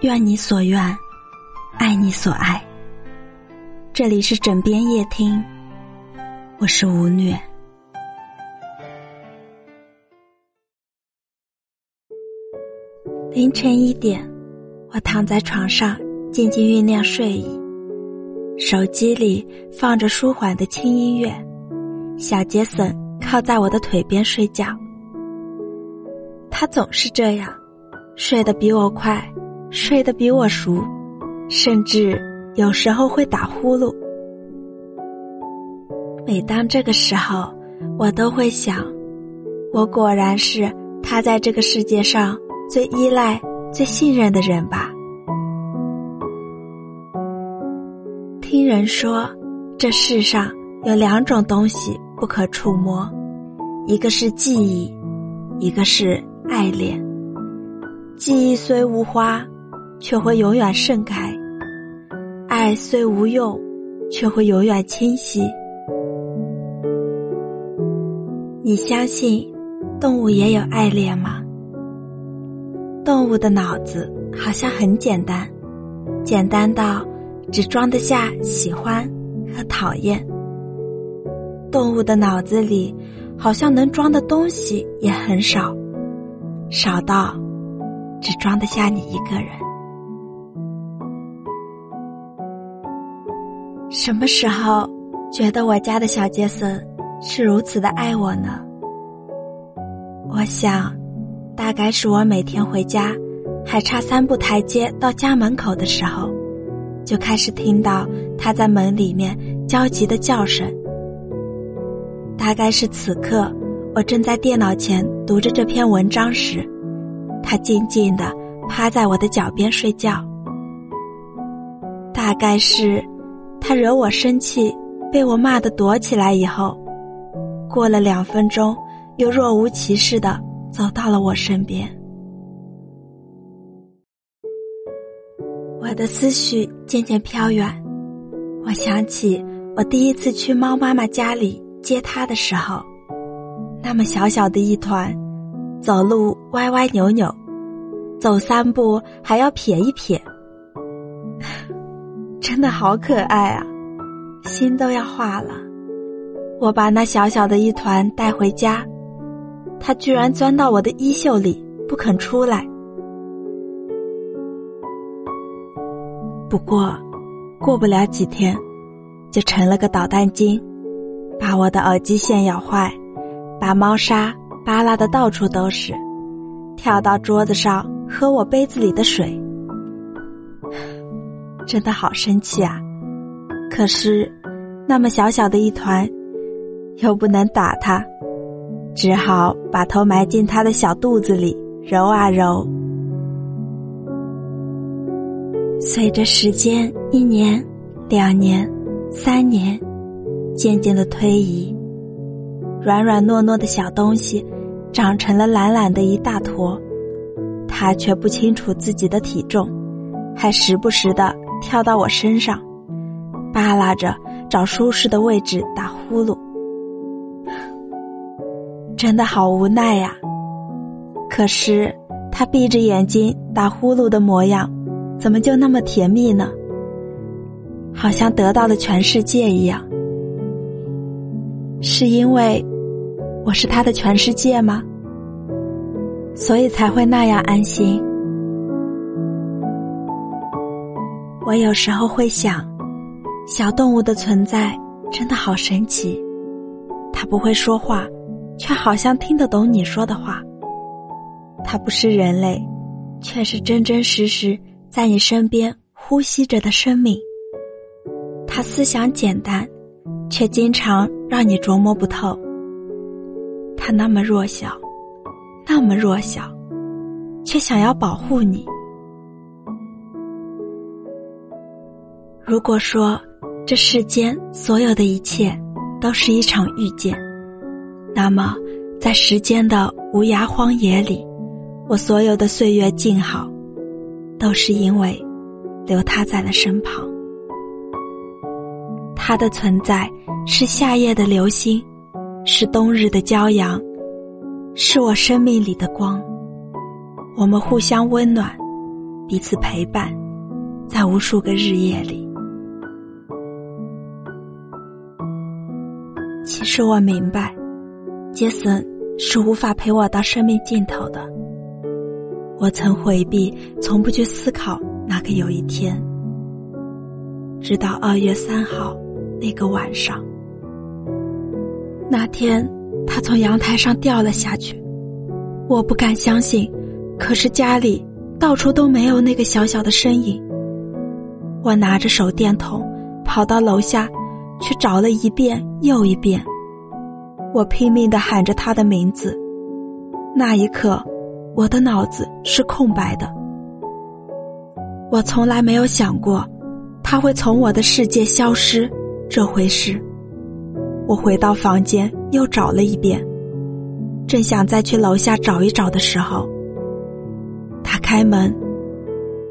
愿你所愿，爱你所爱。这里是枕边夜听，我是吴虐。凌晨一点，我躺在床上，静静酝酿睡意。手机里放着舒缓的轻音乐，小杰森靠在我的腿边睡觉。他总是这样，睡得比我快，睡得比我熟，甚至有时候会打呼噜。每当这个时候，我都会想，我果然是他在这个世界上。最依赖、最信任的人吧。听人说，这世上有两种东西不可触摸，一个是记忆，一个是爱恋。记忆虽无花，却会永远盛开；爱虽无用，却会永远清晰。你相信动物也有爱恋吗？动物的脑子好像很简单，简单到只装得下喜欢和讨厌。动物的脑子里好像能装的东西也很少，少到只装得下你一个人。什么时候觉得我家的小杰森是如此的爱我呢？我想。大概是我每天回家，还差三步台阶到家门口的时候，就开始听到他在门里面焦急的叫声。大概是此刻，我正在电脑前读着这篇文章时，他静静的趴在我的脚边睡觉。大概是，他惹我生气，被我骂的躲起来以后，过了两分钟，又若无其事的。走到了我身边，我的思绪渐渐飘远。我想起我第一次去猫妈妈家里接它的时候，那么小小的一团，走路歪歪扭扭，走三步还要撇一撇，真的好可爱啊，心都要化了。我把那小小的一团带回家。它居然钻到我的衣袖里不肯出来。不过，过不了几天，就成了个捣蛋精，把我的耳机线咬坏，把猫砂扒拉的到处都是，跳到桌子上喝我杯子里的水，真的好生气啊！可是，那么小小的一团，又不能打他。只好把头埋进他的小肚子里，揉啊揉。随着时间一年、两年、三年，渐渐的推移，软软糯糯的小东西长成了懒懒的一大坨，他却不清楚自己的体重，还时不时的跳到我身上，扒拉着找舒适的位置打呼噜。真的好无奈呀！可是他闭着眼睛打呼噜的模样，怎么就那么甜蜜呢？好像得到了全世界一样。是因为我是他的全世界吗？所以才会那样安心。我有时候会想，小动物的存在真的好神奇，它不会说话。却好像听得懂你说的话。它不是人类，却是真真实实在你身边呼吸着的生命。它思想简单，却经常让你琢磨不透。他那么弱小，那么弱小，却想要保护你。如果说这世间所有的一切都是一场遇见。那么，在时间的无涯荒野里，我所有的岁月静好，都是因为留他在了身旁。他的存在是夏夜的流星，是冬日的骄阳，是我生命里的光。我们互相温暖，彼此陪伴，在无数个日夜里。其实我明白，杰森是无法陪我到生命尽头的。我曾回避，从不去思考那个有一天。直到二月三号那个晚上，那天他从阳台上掉了下去，我不敢相信，可是家里到处都没有那个小小的身影。我拿着手电筒跑到楼下。去找了一遍又一遍，我拼命的喊着他的名字。那一刻，我的脑子是空白的。我从来没有想过，他会从我的世界消失这回事。我回到房间又找了一遍，正想再去楼下找一找的时候，他开门，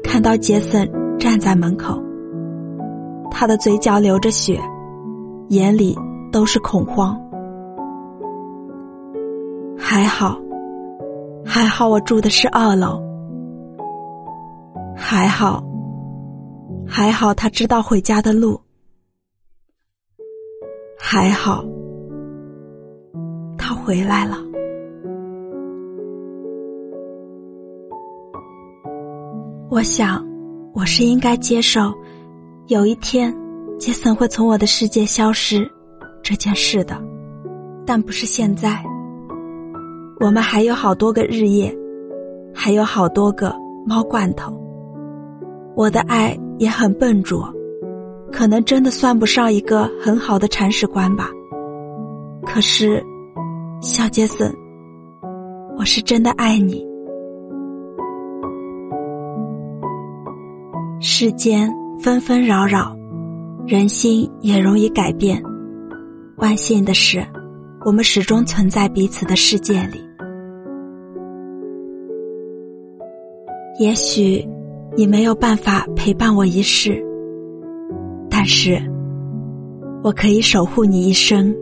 看到杰森站在门口，他的嘴角流着血。眼里都是恐慌。还好，还好我住的是二楼。还好，还好他知道回家的路。还好，他回来了。我想，我是应该接受，有一天。杰森会从我的世界消失，这件事的，但不是现在。我们还有好多个日夜，还有好多个猫罐头。我的爱也很笨拙，可能真的算不上一个很好的铲屎官吧。可是，小杰森，我是真的爱你。世间纷纷扰扰。人心也容易改变，万幸的是，我们始终存在彼此的世界里。也许你没有办法陪伴我一世，但是我可以守护你一生。